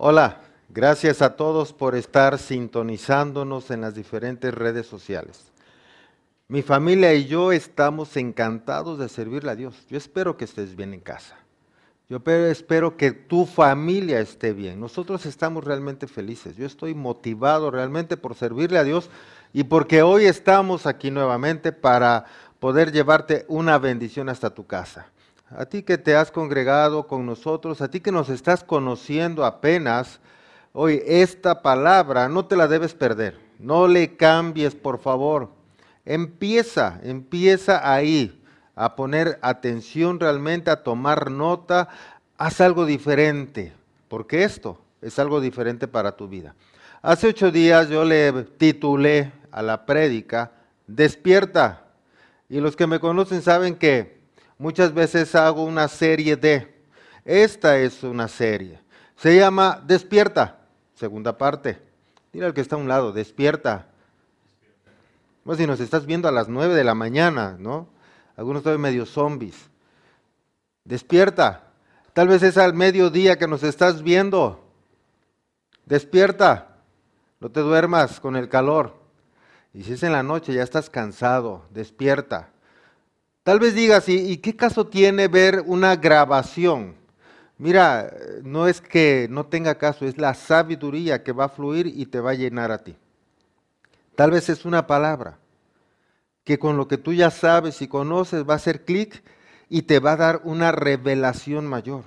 Hola, gracias a todos por estar sintonizándonos en las diferentes redes sociales. Mi familia y yo estamos encantados de servirle a Dios. Yo espero que estés bien en casa. Yo espero que tu familia esté bien. Nosotros estamos realmente felices. Yo estoy motivado realmente por servirle a Dios y porque hoy estamos aquí nuevamente para poder llevarte una bendición hasta tu casa. A ti que te has congregado con nosotros, a ti que nos estás conociendo apenas, hoy esta palabra no te la debes perder. No le cambies, por favor. Empieza, empieza ahí a poner atención realmente, a tomar nota. Haz algo diferente, porque esto es algo diferente para tu vida. Hace ocho días yo le titulé a la prédica, despierta. Y los que me conocen saben que muchas veces hago una serie de. Esta es una serie. Se llama Despierta, segunda parte. Mira al que está a un lado, despierta. Pues si nos estás viendo a las nueve de la mañana, ¿no? Algunos están medio zombies. Despierta. Tal vez es al mediodía que nos estás viendo. Despierta. No te duermas con el calor. Y si es en la noche, ya estás cansado. Despierta. Tal vez digas, ¿y, qué caso tiene ver una grabación? Mira, no es que no tenga caso, es la sabiduría que va a fluir y te va a llenar a ti. Tal vez es una palabra que con lo que tú ya sabes y conoces va a hacer clic y te va a dar una revelación mayor.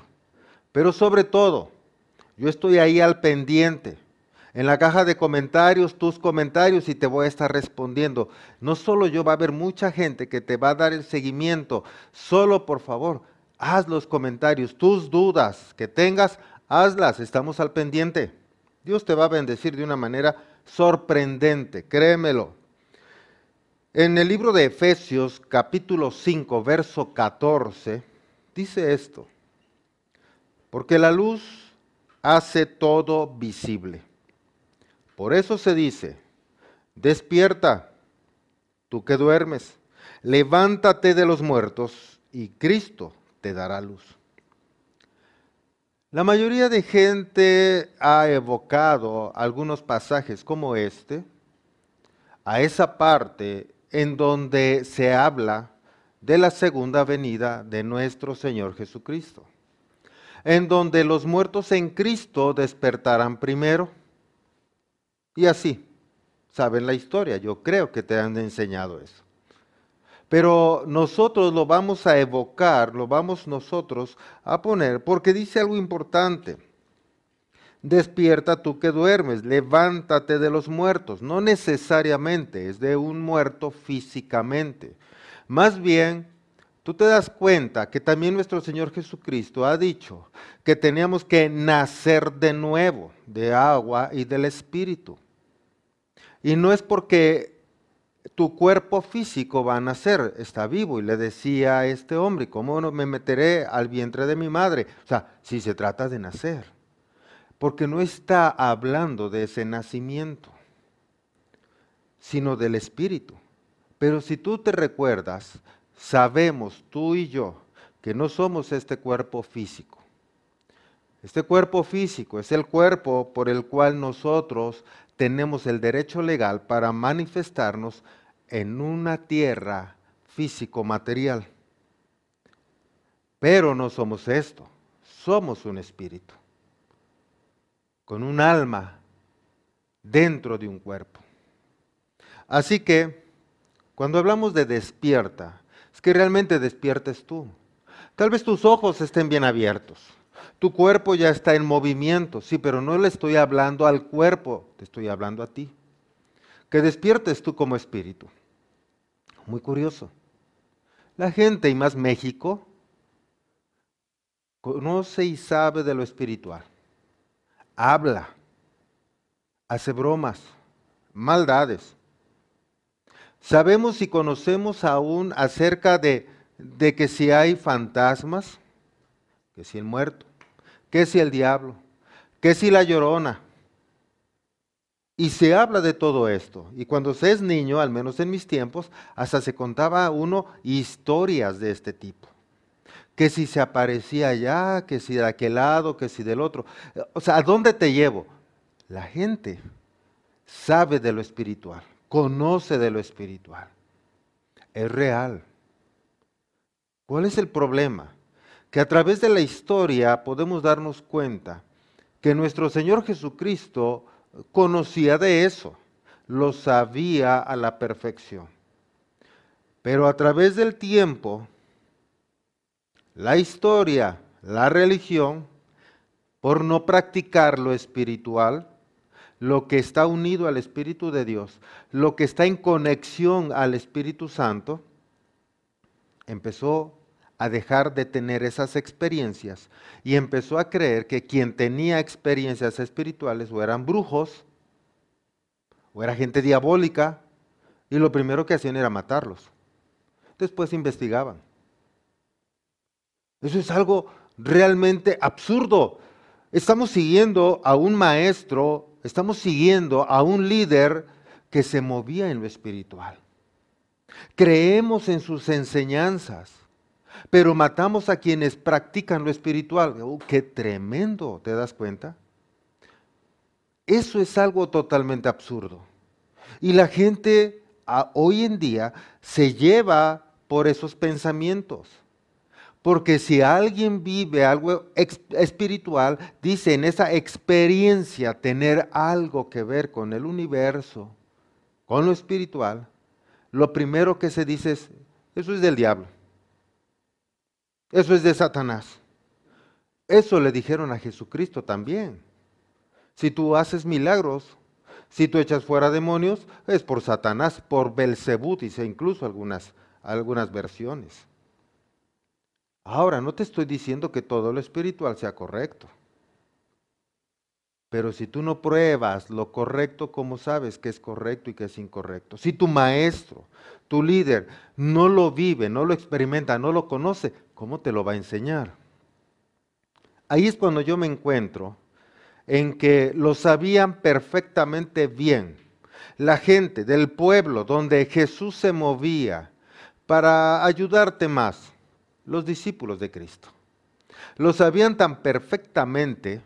Pero sobre todo, yo estoy ahí al pendiente en la caja de comentarios tus comentarios y te voy a estar respondiendo. No solo yo, va a haber mucha gente que te va a dar el seguimiento. Solo por favor, haz los comentarios, tus dudas que tengas, hazlas, estamos al pendiente. Dios te va a bendecir de una manera sorprendente, créemelo. En el libro de Efesios capítulo 5, verso 14, dice esto, porque la luz hace todo visible por eso se dice, despierta, tú que duermes, levántate de los muertos y Cristo te dará luz. La mayoría de gente ha evocado algunos pasajes como este a esa parte en donde se habla de la segunda venida de nuestro Señor Jesucristo, en donde los muertos en Cristo despertarán primero y así, saben la historia, yo creo que te han enseñado eso. Pero nosotros lo vamos a evocar, lo vamos nosotros a poner, porque dice algo importante. Despierta tú que duermes, levántate de los muertos. No necesariamente es de un muerto físicamente. Más bien, tú te das cuenta que también nuestro Señor Jesucristo ha dicho que teníamos que nacer de nuevo, de agua y del Espíritu. Y no es porque tu cuerpo físico va a nacer, está vivo. Y le decía a este hombre, ¿cómo no me meteré al vientre de mi madre? O sea, si se trata de nacer. Porque no está hablando de ese nacimiento, sino del espíritu. Pero si tú te recuerdas, sabemos tú y yo que no somos este cuerpo físico. Este cuerpo físico es el cuerpo por el cual nosotros tenemos el derecho legal para manifestarnos en una tierra físico-material. Pero no somos esto, somos un espíritu, con un alma dentro de un cuerpo. Así que, cuando hablamos de despierta, es que realmente despiertes tú. Tal vez tus ojos estén bien abiertos tu cuerpo ya está en movimiento, sí, pero no le estoy hablando al cuerpo, te estoy hablando a ti. Que despiertes tú como espíritu. Muy curioso. La gente, y más México, conoce y sabe de lo espiritual. Habla, hace bromas, maldades. Sabemos y conocemos aún acerca de, que si hay fantasmas, que si el muerto, ¿Qué si el diablo? ¿Qué si la llorona? Y se habla de todo esto. Y cuando se es niño, al menos en mis tiempos, hasta se contaba uno historias de este tipo. que si se aparecía allá, que si de aquel lado, que si del otro. O sea, ¿a dónde te llevo? La gente sabe de lo espiritual, conoce de lo espiritual. Es real. ¿Cuál es el problema? Que a través de la historia podemos darnos cuenta que nuestro Señor Jesucristo conocía de eso, lo sabía a la perfección. Pero a través del tiempo, la historia, la religión, por no practicar lo espiritual, lo que está unido al Espíritu de Dios, lo que está en conexión al Espíritu Santo, empezó a dejar de tener esas experiencias y empezó a creer que quien tenía experiencias espirituales o eran brujos o era gente diabólica y lo primero que hacían era matarlos. Después investigaban. Eso es algo realmente absurdo. Estamos siguiendo a un maestro, estamos siguiendo a un líder que se movía en lo espiritual. Creemos en sus enseñanzas pero matamos a quienes practican lo espiritual. Oh, ¡Qué tremendo! ¿Te das cuenta? Eso es algo totalmente absurdo. Y la gente hoy en día se lleva por esos pensamientos. Porque si alguien vive algo espiritual, dice en esa experiencia tener algo que ver con el universo, con lo espiritual, lo primero que se dice es, eso es del diablo. Eso es de Satanás. Eso le dijeron a Jesucristo también. Si tú haces milagros, si tú echas fuera demonios, es por Satanás, por Belcebú, dice incluso algunas, algunas versiones. Ahora, no te estoy diciendo que todo lo espiritual sea correcto. Pero si tú no pruebas lo correcto, ¿cómo sabes que es correcto y que es incorrecto? Si tu maestro, tu líder, no lo vive, no lo experimenta, no lo conoce, ¿cómo te lo va a enseñar? Ahí es cuando yo me encuentro en que lo sabían perfectamente bien. La gente del pueblo donde Jesús se movía para ayudarte más, los discípulos de Cristo. Lo sabían tan perfectamente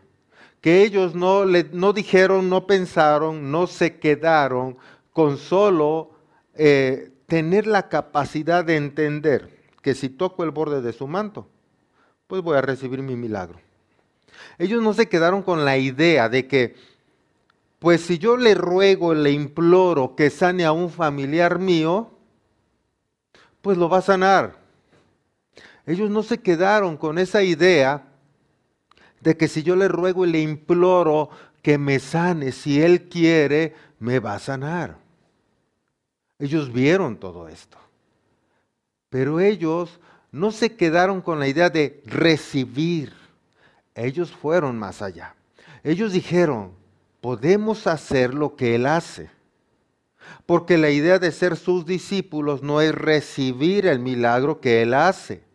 que ellos no, dijeron, no pensaron, no se quedaron con solo eh, tener la capacidad de entender que si toco el borde de su manto, pues voy a recibir mi milagro. Ellos no se quedaron con la idea de que, pues si yo le ruego, le imploro que sane a un familiar mío, pues lo va a sanar. Ellos no se quedaron con esa idea de que si yo le ruego y le imploro que me sane, si Él quiere, me va a sanar. Ellos vieron todo esto. Pero ellos no se quedaron con la idea de recibir. Ellos fueron más allá. Ellos dijeron, podemos hacer lo que Él hace. Porque la idea de ser sus discípulos no es recibir el milagro que Él hace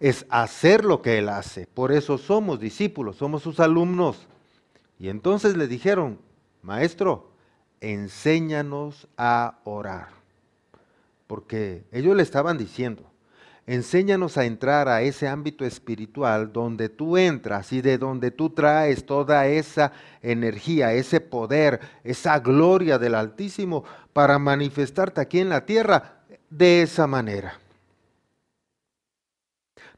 es hacer lo que Él hace. Por eso somos discípulos, somos sus alumnos. Y entonces le dijeron, maestro, enséñanos a orar. Porque ellos le estaban diciendo, enséñanos a entrar a ese ámbito espiritual donde tú entras y de donde tú traes toda esa energía, ese poder, esa gloria del Altísimo para manifestarte aquí en la tierra de esa manera.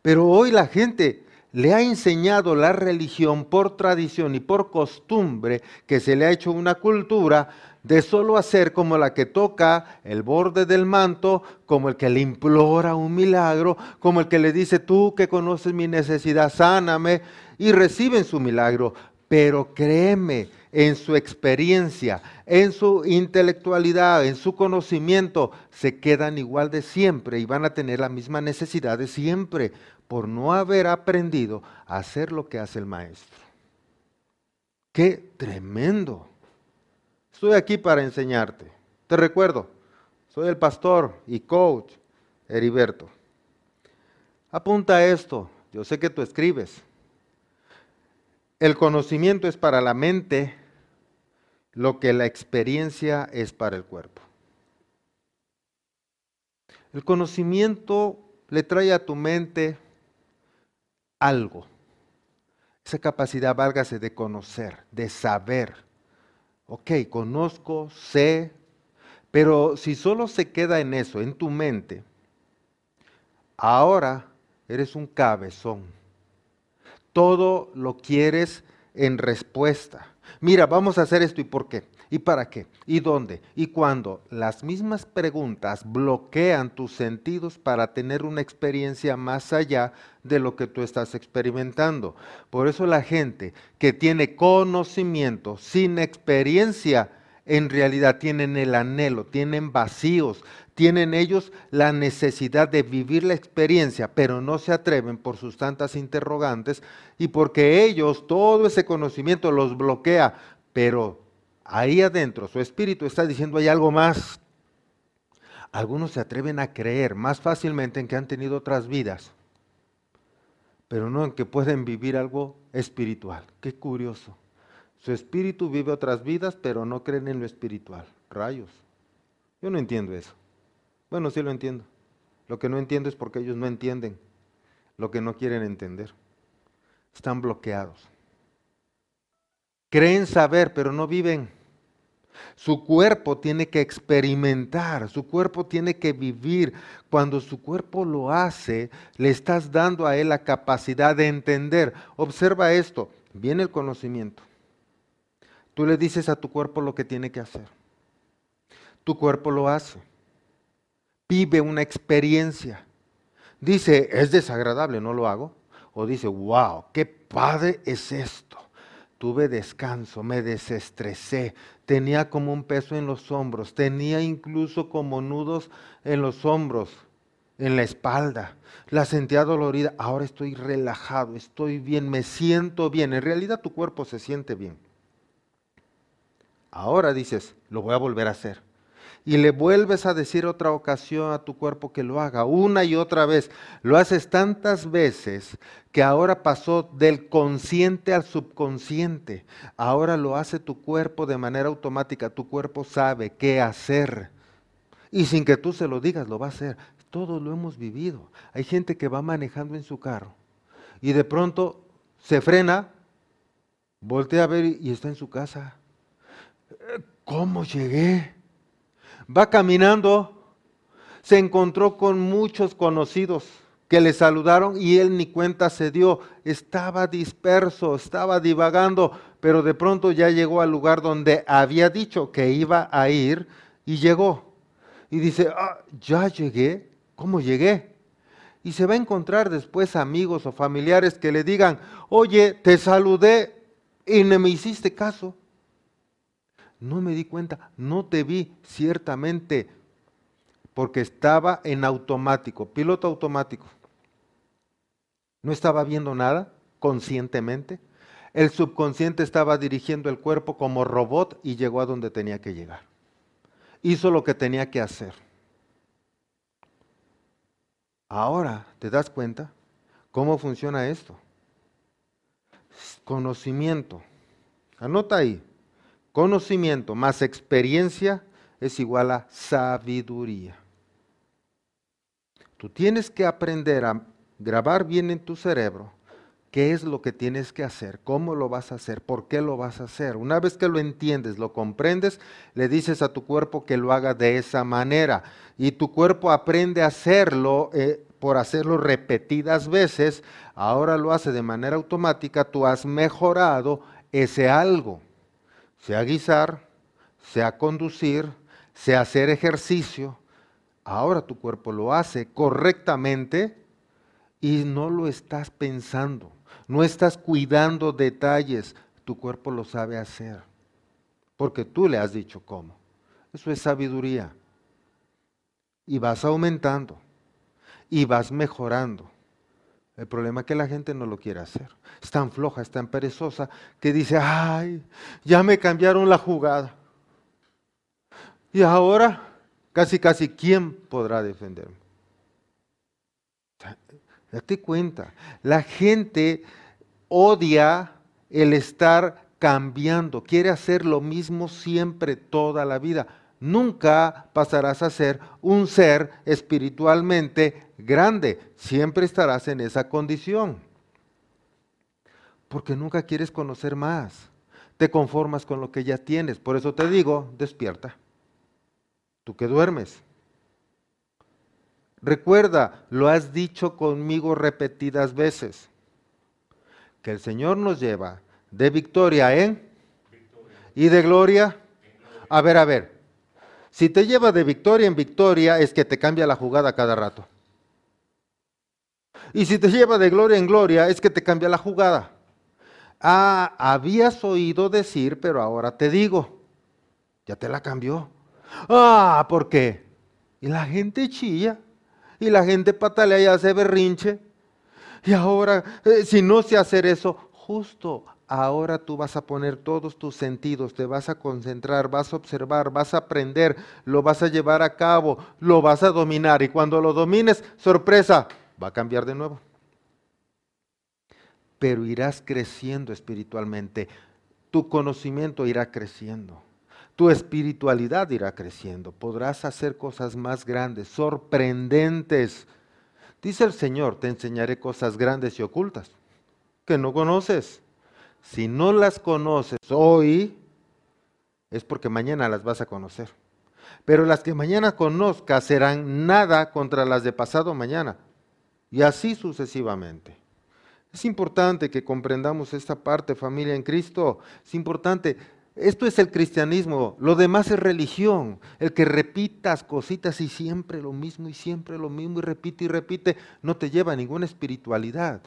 Pero hoy la gente le ha enseñado la religión por tradición y por costumbre que se le ha hecho una cultura de solo hacer como la que toca el borde del manto, como el que le implora un milagro, como el que le dice tú que conoces mi necesidad, sáname, y reciben su milagro. Pero créeme, en su experiencia, en su intelectualidad, en su conocimiento, se quedan igual de siempre y van a tener la misma necesidad de siempre por no haber aprendido a hacer lo que hace el maestro. ¡Qué tremendo! Estoy aquí para enseñarte. Te recuerdo, soy el pastor y coach Heriberto. Apunta esto, yo sé que tú escribes. El conocimiento es para la mente lo que la experiencia es para el cuerpo. El conocimiento le trae a tu mente algo. Esa capacidad, válgase, de conocer, de saber. Ok, conozco, sé, pero si solo se queda en eso, en tu mente, ahora eres un cabezón. Todo lo quieres en respuesta. Mira, vamos a hacer esto y por qué. ¿Y para qué? ¿Y dónde? ¿Y cuándo? Las mismas preguntas bloquean tus sentidos para tener una experiencia más allá de lo que tú estás experimentando. Por eso la gente que tiene conocimiento sin experiencia, en realidad tienen el anhelo, tienen vacíos, tienen ellos la necesidad de vivir la experiencia, pero no se atreven por sus tantas interrogantes y porque ellos todo ese conocimiento los bloquea, pero ahí adentro, su espíritu está diciendo hay algo más. Algunos se atreven a creer más fácilmente en que han tenido otras vidas, pero no en que pueden vivir algo espiritual. Qué curioso. Su espíritu vive otras vidas, pero no creen en lo espiritual. Rayos. Yo no entiendo eso. Bueno, sí lo entiendo. Lo que no entiendo es porque ellos no entienden lo que no quieren entender. Están bloqueados. Creen saber, pero no viven. Su cuerpo tiene que experimentar, su cuerpo tiene que vivir. Cuando su cuerpo lo hace, le estás dando a él la capacidad de entender. Observa esto, viene el conocimiento. Tú le dices a tu cuerpo lo que tiene que hacer. Tu cuerpo lo hace. Vive una experiencia. Dice, es desagradable, no lo hago. O dice, wow, qué padre es esto tuve descanso, me desestresé, tenía como un peso en los hombros, tenía incluso como nudos en los hombros, en la espalda, la sentía dolorida, ahora estoy relajado, estoy bien, me siento bien, en realidad tu cuerpo se siente bien. Ahora dices, lo voy a volver a hacer y le vuelves a decir otra ocasión a tu cuerpo que lo haga, una y otra vez. Lo haces tantas veces que ahora pasó del consciente al subconsciente. Ahora lo hace tu cuerpo de manera automática. Tu cuerpo sabe qué hacer. Y sin que tú se lo digas, lo va a hacer. Todos lo hemos vivido. Hay gente que va manejando en su carro y de pronto se frena, voltea a ver y está en su casa. ¿Cómo llegué? Va caminando, se encontró con muchos conocidos que le saludaron y él ni cuenta se dio. Estaba disperso, estaba divagando, pero de pronto ya llegó al lugar donde había dicho que iba a ir y llegó. Y dice, ah, ya llegué, ¿cómo llegué? Y se va a encontrar después amigos o familiares que le digan, oye, te saludé y no me hiciste caso. No me di cuenta, no te vi ciertamente, porque estaba en automático, piloto automático. No estaba viendo nada conscientemente. El subconsciente estaba dirigiendo el cuerpo como robot y llegó a donde tenía que llegar. Hizo lo que tenía que hacer. Ahora, ¿te das cuenta cómo funciona esto? Conocimiento. Anota ahí. Conocimiento más experiencia es igual a sabiduría. Tú tienes que aprender a grabar bien en tu cerebro qué es lo que tienes que hacer, cómo lo vas a hacer, por qué lo vas a hacer. Una vez que lo entiendes, lo comprendes, le dices a tu cuerpo que lo haga de esa manera. Y tu cuerpo aprende a hacerlo eh, por hacerlo repetidas veces. Ahora lo hace de manera automática. Tú has mejorado ese algo sea guisar, sea conducir, sea hacer ejercicio. Ahora tu cuerpo lo hace correctamente y no lo estás pensando, no estás cuidando detalles, tu cuerpo lo sabe hacer, porque tú le has dicho cómo. Eso es sabiduría. Y vas aumentando, y vas mejorando. El problema es que la gente no lo quiere hacer. Es tan floja, es tan perezosa que dice, ay, ya me cambiaron la jugada. Y ahora, casi, casi, ¿quién podrá defenderme? Date cuenta, la gente odia el estar cambiando, quiere hacer lo mismo siempre, toda la vida nunca pasarás a ser un ser espiritualmente grande. Siempre estarás en esa condición. Porque nunca quieres conocer más. Te conformas con lo que ya tienes. Por eso te digo, despierta. Tú que duermes. Recuerda, lo has dicho conmigo repetidas veces, que el Señor nos lleva de victoria en y de gloria. A ver, a ver, si te lleva de victoria en victoria es que te cambia la jugada cada rato. Y si te lleva de gloria en gloria es que te cambia la jugada. Ah, habías oído decir, pero ahora te digo, ya te la cambió. Ah, ¿por qué? Y la gente chilla y la gente patalea y hace berrinche. Y ahora, eh, si no sé hacer eso, justo ahora tú vas a poner todos tus sentidos, te vas a concentrar, vas a observar, vas a aprender, lo vas a llevar a cabo, lo vas a dominar. Y cuando lo domines, sorpresa, va a cambiar de nuevo. Pero irás creciendo espiritualmente, tu conocimiento irá creciendo tu espiritualidad irá creciendo, podrás hacer cosas más grandes, sorprendentes. Dice el Señor, te enseñaré cosas grandes y ocultas que no conoces. Si no las conoces hoy, es porque mañana las vas a conocer. Pero las que mañana conozcas serán nada contra las de pasado mañana. Y así sucesivamente. Es importante que comprendamos esta parte, familia en Cristo. Es importante esto es el cristianismo, lo demás es religión. El que repitas cositas y siempre lo mismo y siempre lo mismo y repite y repite, no te lleva a ninguna espiritualidad.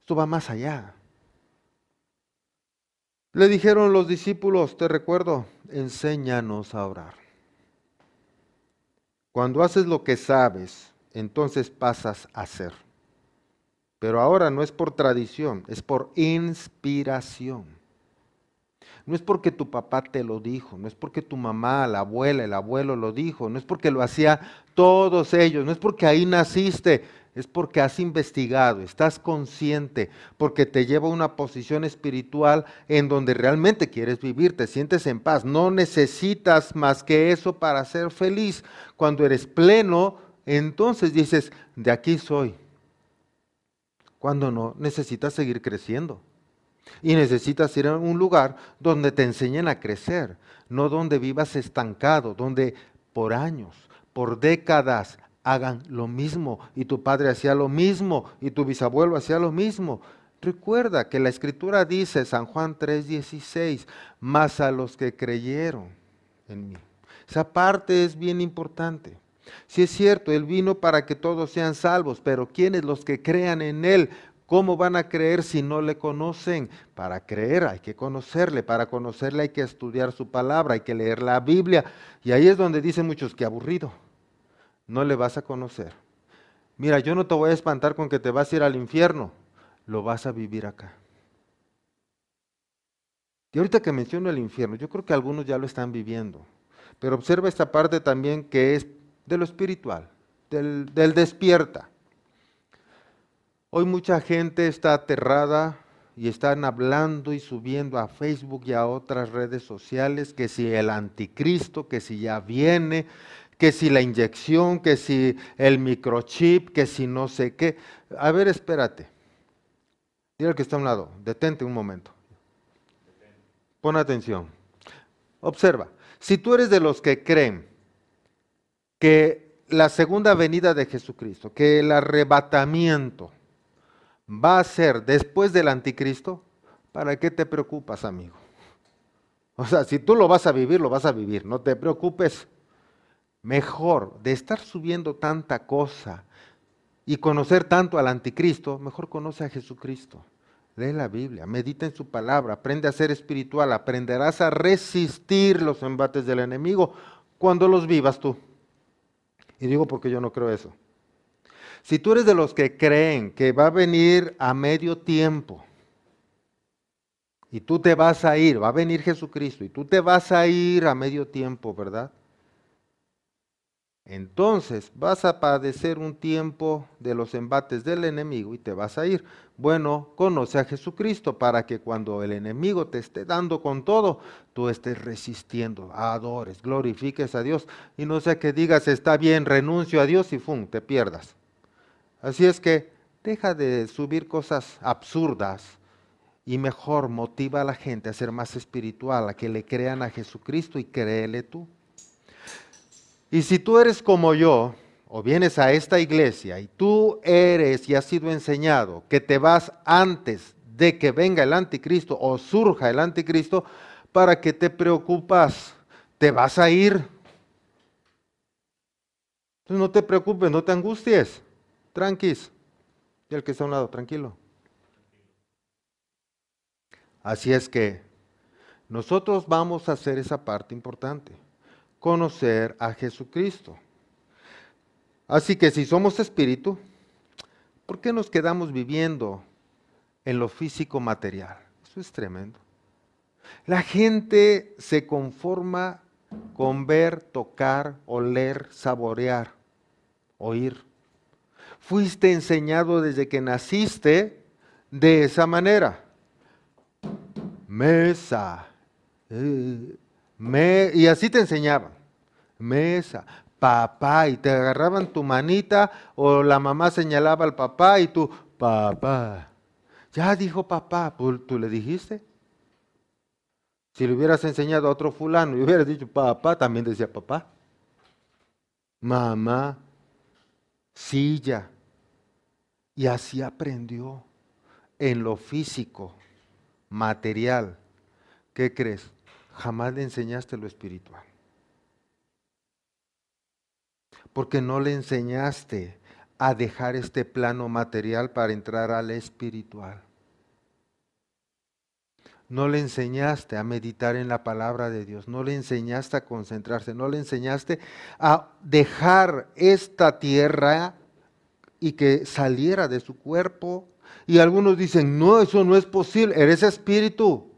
Esto va más allá. Le dijeron los discípulos, te recuerdo, enséñanos a orar. Cuando haces lo que sabes, entonces pasas a ser. Pero ahora no es por tradición, es por inspiración. No es porque tu papá te lo dijo, no es porque tu mamá, la abuela, el abuelo lo dijo, no es porque lo hacía todos ellos, no es porque ahí naciste, es porque has investigado, estás consciente, porque te lleva a una posición espiritual en donde realmente quieres vivir, te sientes en paz. No necesitas más que eso para ser feliz. Cuando eres pleno, entonces dices, de aquí soy. Cuando no, necesitas seguir creciendo. Y necesitas ir a un lugar donde te enseñen a crecer, no donde vivas estancado, donde por años, por décadas hagan lo mismo y tu padre hacía lo mismo y tu bisabuelo hacía lo mismo. Recuerda que la escritura dice, San Juan 3:16, más a los que creyeron en mí. Esa parte es bien importante. Si es cierto, Él vino para que todos sean salvos, pero ¿quiénes los que crean en Él? ¿Cómo van a creer si no le conocen? Para creer hay que conocerle, para conocerle hay que estudiar su palabra, hay que leer la Biblia. Y ahí es donde dicen muchos que aburrido, no le vas a conocer. Mira, yo no te voy a espantar con que te vas a ir al infierno, lo vas a vivir acá. Y ahorita que menciono el infierno, yo creo que algunos ya lo están viviendo, pero observa esta parte también que es de lo espiritual, del, despierta. Hoy mucha gente está aterrada y están hablando y subiendo a Facebook y a otras redes sociales que si el anticristo, que si ya viene, que si la inyección, que si el microchip, que si no sé qué. A ver, espérate. Dile al que está a un lado, detente un momento. Pon atención. Observa, si tú eres de los que creen que la segunda venida de Jesucristo, que el arrebatamiento, va a ser después del anticristo, ¿para qué te preocupas, amigo? O sea, si tú lo vas a vivir, lo vas a vivir, no te preocupes. Mejor de estar subiendo tanta cosa y conocer tanto al anticristo, mejor conoce a Jesucristo. Lee la Biblia, medita en su palabra, aprende a ser espiritual, aprenderás a resistir los embates del enemigo cuando los vivas tú. Y digo porque yo no creo eso. Si tú eres de los que creen que va a venir a medio tiempo y tú te vas a ir, va a venir Jesucristo y tú te vas a ir a medio tiempo, ¿verdad? Entonces vas a padecer un tiempo de los embates del enemigo y te vas a ir. Bueno, conoce a Jesucristo para que cuando el enemigo te esté dando con todo, tú estés resistiendo, adores, glorifiques a Dios y no sea que digas, está bien, renuncio a Dios y ¡fum! te pierdas. Así es que deja de subir cosas absurdas y mejor motiva a la gente a ser más espiritual, a que le crean a Jesucristo y créele tú. Y si tú eres como yo, o vienes a esta iglesia y tú eres y has sido enseñado que te vas antes de que venga el anticristo o surja el anticristo, ¿para que te preocupas? Te vas a ir. Entonces no te preocupes, no te angusties. Tranquis. Y el que está a un lado, tranquilo. Así es que nosotros vamos a hacer esa parte importante, conocer a Jesucristo. Así que si somos espíritu, ¿por qué nos quedamos viviendo en lo físico material? Eso es tremendo. La gente se conforma con ver, tocar, oler, saborear, oír. Fuiste enseñado desde que naciste de esa manera mesa. Eh, y así te enseñaban. Mesa, papá, y te agarraban tu manita o la mamá señalaba al papá y tú, papá. Ya dijo papá, ¿tú le dijiste? Si le hubieras enseñado a otro fulano y hubieras dicho papá, también decía papá. Mamá, silla. Y así aprendió en lo físico material, ¿qué crees? Jamás le enseñaste lo espiritual. Porque no le enseñaste a dejar este plano material para entrar al espiritual. No le enseñaste a meditar en la palabra de Dios, no le enseñaste a concentrarse, no le enseñaste a dejar esta tierra y que saliera de su cuerpo y algunos dicen, no, eso no es posible, eres espíritu.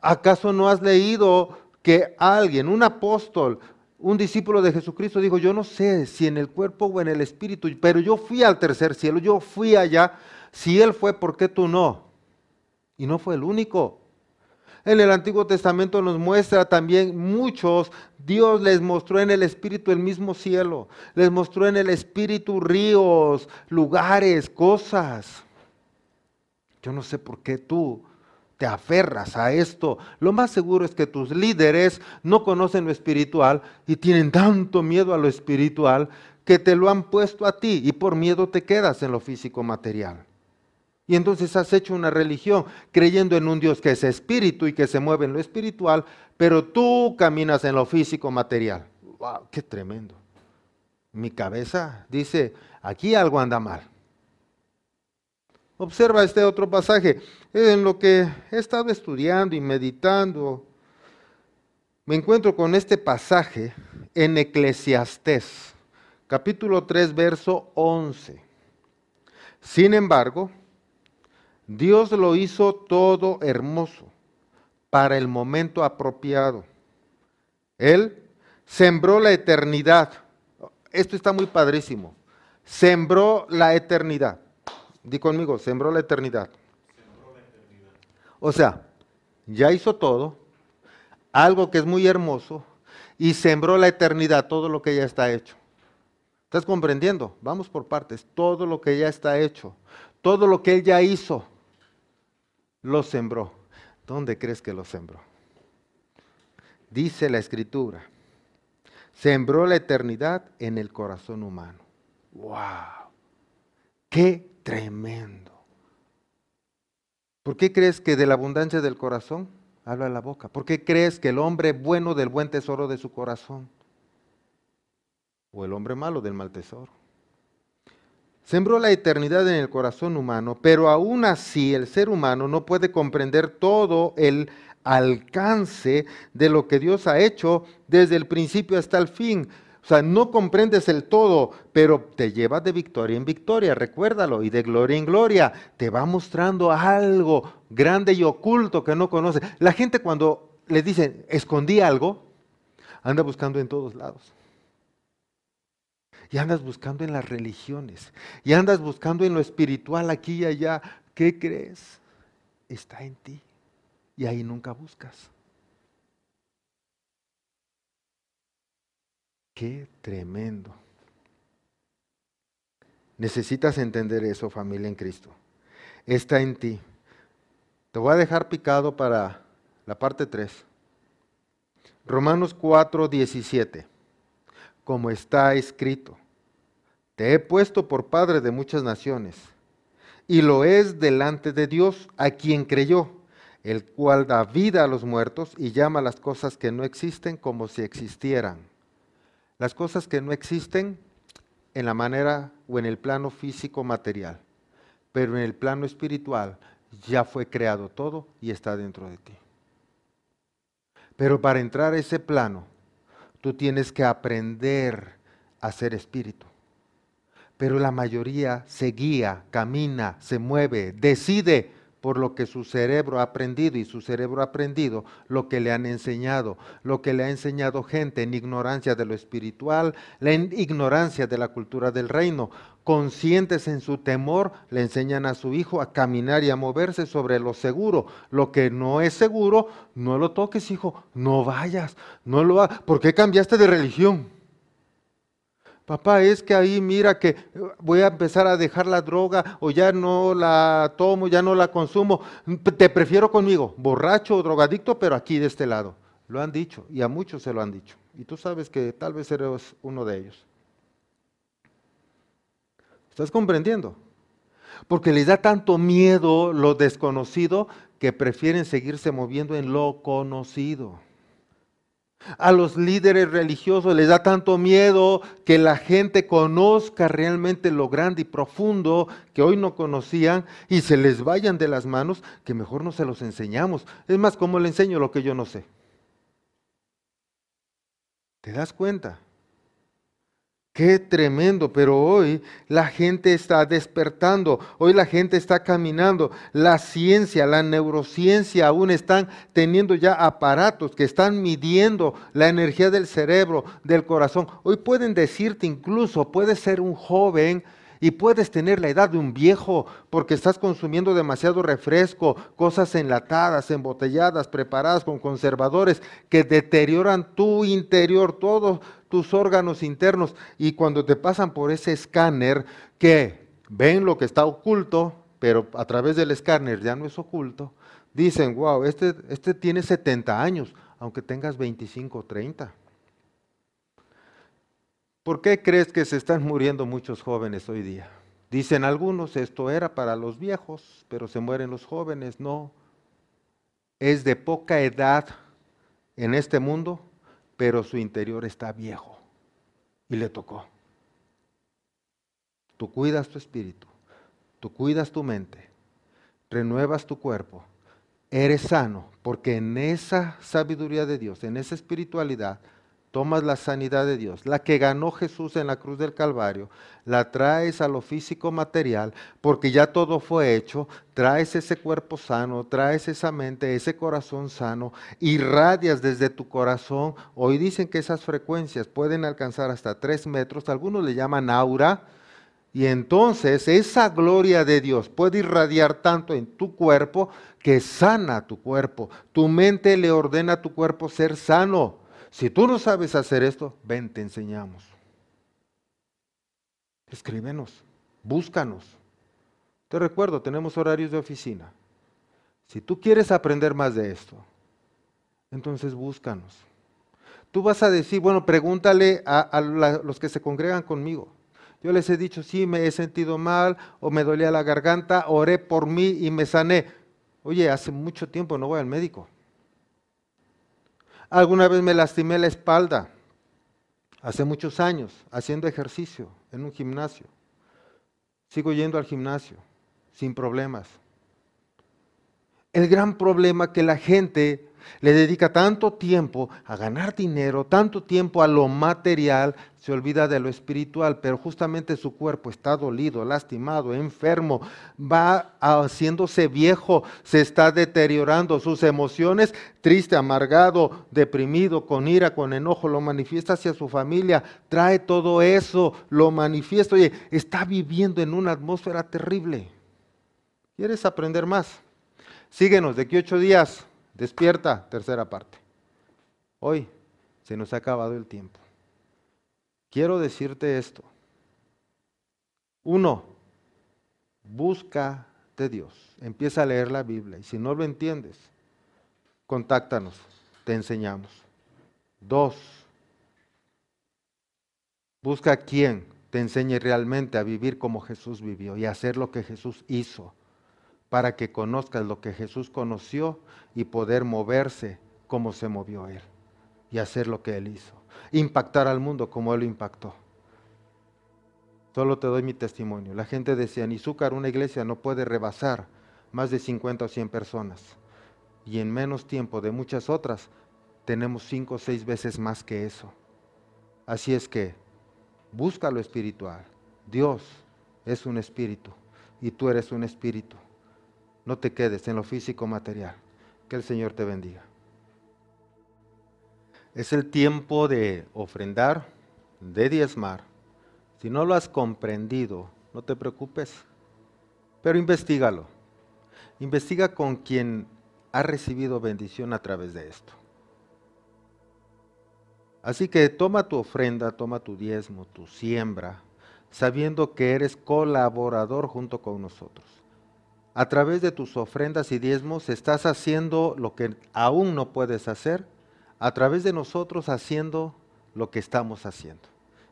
¿Acaso no has leído que alguien, un apóstol, un discípulo de Jesucristo dijo, yo no sé si en el cuerpo o en el espíritu, pero yo fui al tercer cielo, yo fui allá. Si él fue, ¿por qué tú no? Y no fue el único. En el Antiguo Testamento nos muestra también muchos, Dios les mostró en el Espíritu el mismo cielo, les mostró en el Espíritu ríos, lugares, cosas. Yo no sé por qué tú te aferras a esto. Lo más seguro es que tus líderes no conocen lo espiritual y tienen tanto miedo a lo espiritual que te lo han puesto a ti y por miedo te quedas en lo físico material. Y entonces has hecho una religión creyendo en un Dios que es espíritu y que se mueve en lo espiritual, pero tú caminas en lo físico material. ¡Wow! ¡Qué tremendo! Mi cabeza dice, aquí algo anda mal. Observa este otro pasaje. En lo que he estado estudiando y meditando, me encuentro con este pasaje en Eclesiastés, capítulo 3, verso 11. Sin embargo, Dios lo hizo todo hermoso para el momento apropiado. Él sembró la eternidad. Esto está muy padrísimo. Sembró la eternidad. Di conmigo, sembró la eternidad. O sea, ya hizo todo, algo que es muy hermoso, y sembró la eternidad, todo lo que ya está hecho. ¿Estás comprendiendo? Vamos por partes. Todo lo que ya está hecho, todo lo que él ya hizo, lo sembró. ¿Dónde crees que lo sembró? Dice la escritura, sembró la eternidad en el corazón humano. ¡Wow! ¡Qué Tremendo. ¿Por qué crees que de la abundancia del corazón habla la boca? ¿Por qué crees que el hombre bueno del buen tesoro de su corazón? ¿O el hombre malo del mal tesoro? Sembró la eternidad en el corazón humano, pero aún así el ser humano no puede comprender todo el alcance de lo que Dios ha hecho desde el principio hasta el fin. O sea, no comprendes el todo, pero te llevas de victoria en victoria, recuérdalo, y de gloria en gloria. Te va mostrando algo grande y oculto que no conoce. La gente cuando le dicen, escondí algo, anda buscando en todos lados. Y andas buscando en las religiones. Y andas buscando en lo espiritual aquí y allá. ¿Qué crees? Está en ti. Y ahí nunca buscas. Qué tremendo. Necesitas entender eso, familia en Cristo. Está en ti. Te voy a dejar picado para la parte 3. Romanos 4, 17. Como está escrito, te he puesto por padre de muchas naciones, y lo es delante de Dios a quien creyó, el cual da vida a los muertos y llama las cosas que no existen como si existieran. Las cosas que no existen en la manera o en el plano físico material, pero en el plano espiritual ya fue creado todo y está dentro de ti. Pero para entrar a ese plano, tú tienes que aprender a ser espíritu. Pero la mayoría se guía, camina, se mueve, decide por lo que su cerebro ha aprendido y su cerebro ha aprendido lo que le han enseñado, lo que le ha enseñado gente en ignorancia de lo espiritual, en ignorancia de la cultura del reino. Conscientes en su temor, le enseñan a su hijo a caminar y a moverse sobre lo seguro. Lo que no es seguro, no lo toques, hijo, no vayas, no lo hagas. ¿Por qué cambiaste de religión? Papá, es que ahí mira que voy a empezar a dejar la droga o ya no la tomo, ya no la consumo. Te prefiero conmigo, borracho o drogadicto, pero aquí de este lado. Lo han dicho y a muchos se lo han dicho. Y tú sabes que tal vez eres uno de ellos. ¿Estás comprendiendo? Porque les da tanto miedo lo desconocido que prefieren seguirse moviendo en lo conocido. A los líderes religiosos les da tanto miedo que la gente conozca realmente lo grande y profundo que hoy no conocían y se les vayan de las manos que mejor no se los enseñamos. Es más, ¿cómo le enseño lo que yo no sé? ¿Te das cuenta? Qué tremendo, pero hoy la gente está despertando, hoy la gente está caminando, la ciencia, la neurociencia aún están teniendo ya aparatos que están midiendo la energía del cerebro, del corazón. Hoy pueden decirte incluso, puedes ser un joven y puedes tener la edad de un viejo porque estás consumiendo demasiado refresco, cosas enlatadas, embotelladas, preparadas con conservadores que deterioran tu interior, todos tus órganos internos. Y cuando te pasan por ese escáner que ven lo que está oculto, pero a través del escáner ya no es oculto, dicen, wow, este, este tiene 70 años, aunque tengas 25 o 30. ¿Por qué crees que se están muriendo muchos jóvenes hoy día? Dicen algunos, esto era para los viejos, pero se mueren los jóvenes. No, es de poca edad en este mundo, pero su interior está viejo y le tocó. Tú cuidas tu espíritu, tú cuidas tu mente, renuevas tu cuerpo, eres sano, porque en esa sabiduría de Dios, en esa espiritualidad, tomas la sanidad de Dios, la que ganó Jesús en la cruz del Calvario, la traes a lo físico material, porque ya todo fue hecho, traes ese cuerpo sano, traes esa mente, ese corazón sano, irradias desde tu corazón. Hoy dicen que esas frecuencias pueden alcanzar hasta tres metros, algunos le llaman aura, y entonces esa gloria de Dios puede irradiar tanto en tu cuerpo que sana tu cuerpo. Tu mente le ordena a tu cuerpo ser sano. Si tú no sabes hacer esto, ven, te enseñamos. Escríbenos, búscanos. Te recuerdo, tenemos horarios de oficina. Si tú quieres aprender más de esto, entonces búscanos. Tú vas a decir, bueno, pregúntale a, los que se congregan conmigo. Yo les he dicho, sí, me he sentido mal o me dolía la garganta, oré por mí y me sané. Oye, hace mucho tiempo no voy al médico. Alguna vez me lastimé la espalda, hace muchos años, haciendo ejercicio en un gimnasio. Sigo yendo al gimnasio sin problemas. El gran problema que la gente le dedica tanto tiempo a ganar dinero, tanto tiempo a lo material, se olvida de lo espiritual, pero justamente su cuerpo está dolido, lastimado, enfermo, va haciéndose viejo, se está deteriorando, sus emociones, triste, amargado, deprimido, con ira, con enojo, lo manifiesta hacia su familia, trae todo eso, lo manifiesta, oye, está viviendo en una atmósfera terrible. ¿Quieres aprender más? Síguenos de aquí ocho días. Despierta, tercera parte. Hoy se nos ha acabado el tiempo. Quiero decirte esto. Uno, búscate de Dios. Empieza a leer la Biblia y si no lo entiendes, contáctanos, te enseñamos. Dos, busca a quien te enseñe realmente a vivir como Jesús vivió y a hacer lo que Jesús hizo, para que conozcas lo que Jesús conoció y poder moverse como se movió Él y hacer lo que Él hizo. Impactar al mundo como Él lo impactó. Solo te doy mi testimonio. La gente decía, en Izúcar una iglesia no puede rebasar más de 50 o 100 personas. Y en menos tiempo de muchas otras, tenemos cinco o seis veces más que eso. Así es que busca lo espiritual. Dios es un espíritu y tú eres un espíritu. No te quedes en lo físico material. Que el Señor te bendiga. Es el tiempo de ofrendar, de diezmar. Si no lo has comprendido, no te preocupes, pero investigalo. Investiga con quien ha recibido bendición a través de esto. Así que toma tu ofrenda, toma tu diezmo, tu siembra, sabiendo que eres colaborador junto con nosotros. A través de tus ofrendas y diezmos estás haciendo lo que aún no puedes hacer, a través de nosotros haciendo lo que estamos haciendo,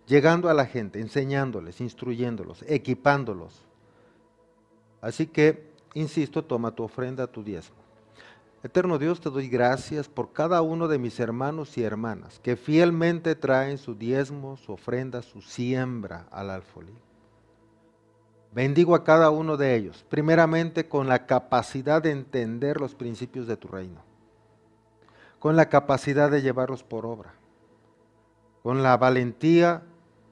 llegando a la gente, enseñándoles, instruyéndolos, equipándolos. Así que, insisto, toma tu ofrenda, tu diezmo. Eterno Dios, te doy gracias por cada uno de mis hermanos y hermanas que fielmente traen su diezmo, su ofrenda, su siembra al alfolí. Bendigo a cada uno de ellos, primeramente con la capacidad de entender los principios de tu reino con la capacidad de llevarlos por obra, con la valentía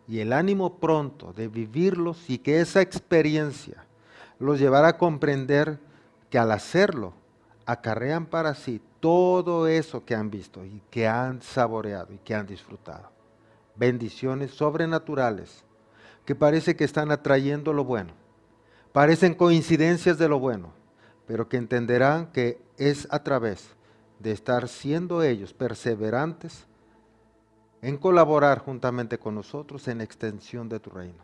y el ánimo pronto de vivirlos y que esa experiencia los llevará a comprender que al hacerlo acarrean para sí todo eso que han visto y que han saboreado y que han disfrutado. Bendiciones sobrenaturales que parece que están atrayendo lo bueno, parecen coincidencias de lo bueno, pero que entenderán que es a través de estar siendo ellos perseverantes en colaborar juntamente con nosotros en extensión de tu reino.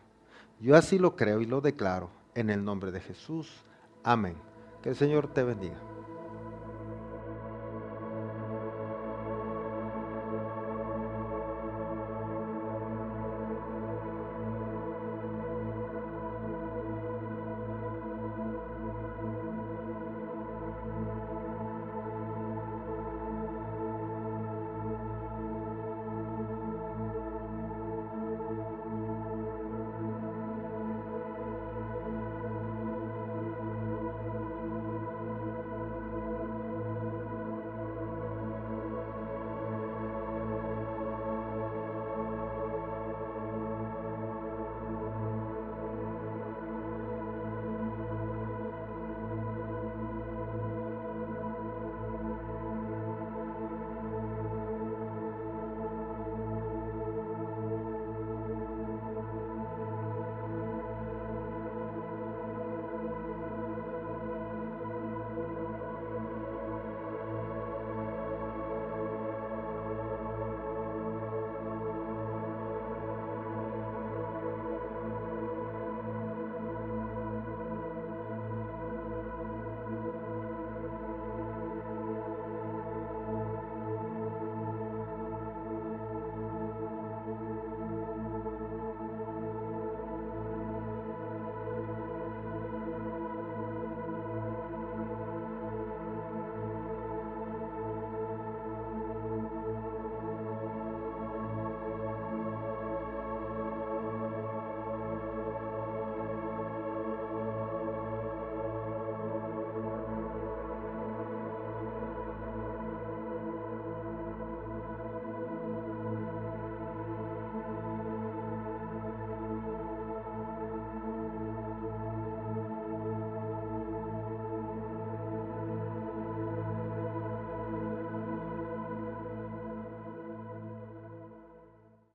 Yo así lo creo y lo declaro en el nombre de Jesús. Amén. Que el Señor te bendiga.